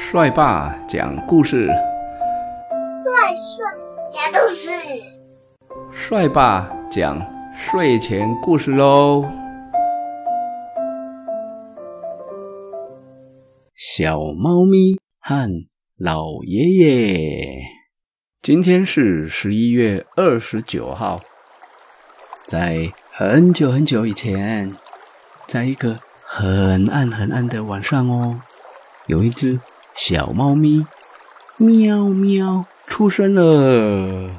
帅爸讲故事，帅帅讲故事，帅爸讲睡前故事喽。小猫咪和老爷爷，今天是十一月二十九号，在很久很久以前，在一个很暗很暗的晚上哦，有一只。小猫咪喵喵出生了。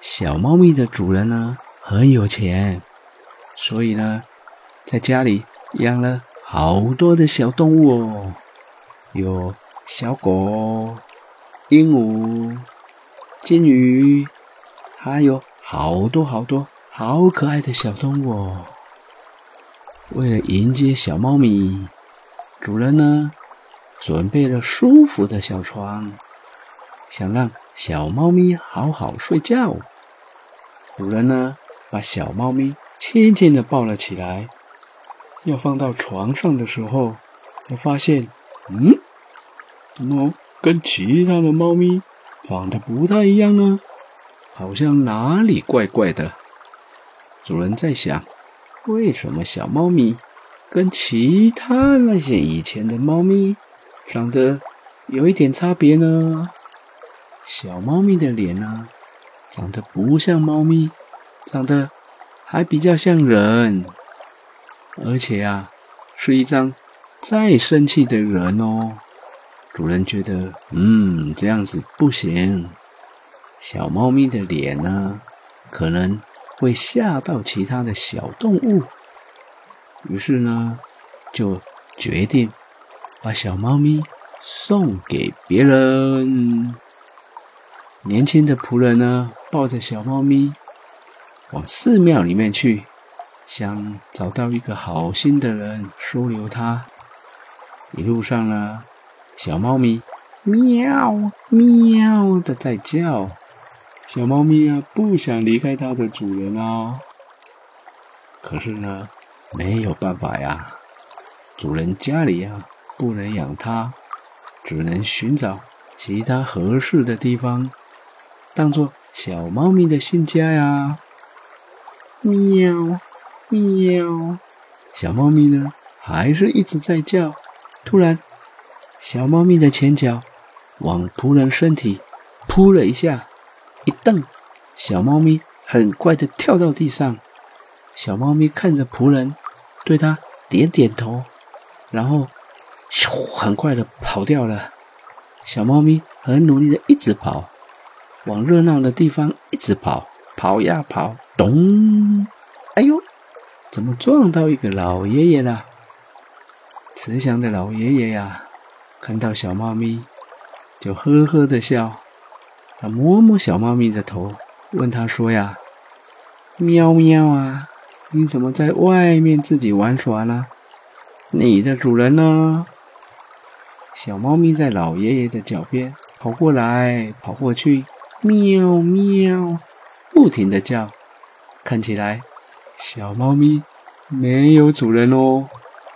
小猫咪的主人呢很有钱，所以呢在家里养了好多的小动物哦，有小狗、鹦鹉、金鱼，还有好多好多好可爱的小动物哦。为了迎接小猫咪，主人呢？准备了舒服的小床，想让小猫咪好好睡觉。主人呢，把小猫咪轻轻的抱了起来，要放到床上的时候，才发现，嗯，怎么跟其他的猫咪长得不太一样呢？好像哪里怪怪的。主人在想，为什么小猫咪跟其他那些以前的猫咪？长得有一点差别呢。小猫咪的脸呢，长得不像猫咪，长得还比较像人，而且啊，是一张再生气的人哦。主人觉得，嗯，这样子不行。小猫咪的脸呢，可能会吓到其他的小动物，于是呢，就决定。把小猫咪送给别人。年轻的仆人呢，抱着小猫咪往寺庙里面去，想找到一个好心的人收留它。一路上呢，小猫咪喵喵的在叫。小猫咪啊，不想离开它的主人啊。可是呢，没有办法呀，主人家里呀。不能养它，只能寻找其他合适的地方，当做小猫咪的新家呀。喵喵，小猫咪呢，还是一直在叫。突然，小猫咪的前脚往仆人身体扑了一下，一蹬，小猫咪很快的跳到地上。小猫咪看着仆人，对他点点头，然后。咻！很快的跑掉了。小猫咪很努力的一直跑，往热闹的地方一直跑，跑呀跑，咚！哎呦，怎么撞到一个老爷爷了？慈祥的老爷爷呀，看到小猫咪就呵呵的笑。他摸摸小猫咪的头，问他说呀：“喵喵啊，你怎么在外面自己玩耍呢？你的主人呢？”小猫咪在老爷爷的脚边跑过来跑过去，喵喵，不停的叫。看起来，小猫咪没有主人哦。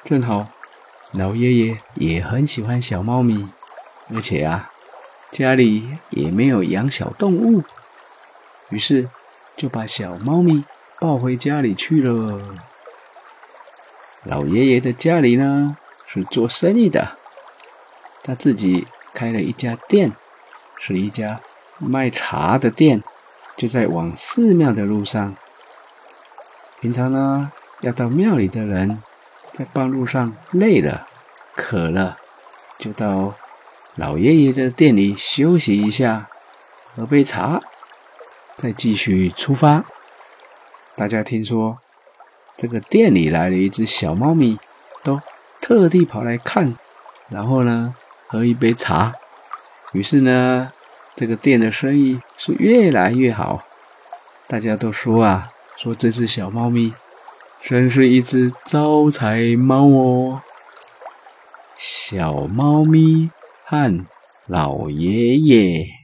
正好，老爷爷也很喜欢小猫咪，而且啊，家里也没有养小动物，于是就把小猫咪抱回家里去了。老爷爷的家里呢，是做生意的。他自己开了一家店，是一家卖茶的店，就在往寺庙的路上。平常呢，要到庙里的人，在半路上累了、渴了，就到老爷爷的店里休息一下，喝杯茶，再继续出发。大家听说这个店里来了一只小猫咪，都特地跑来看，然后呢？喝一杯茶，于是呢，这个店的生意是越来越好。大家都说啊，说这只小猫咪真是一只招财猫哦。小猫咪和老爷爷。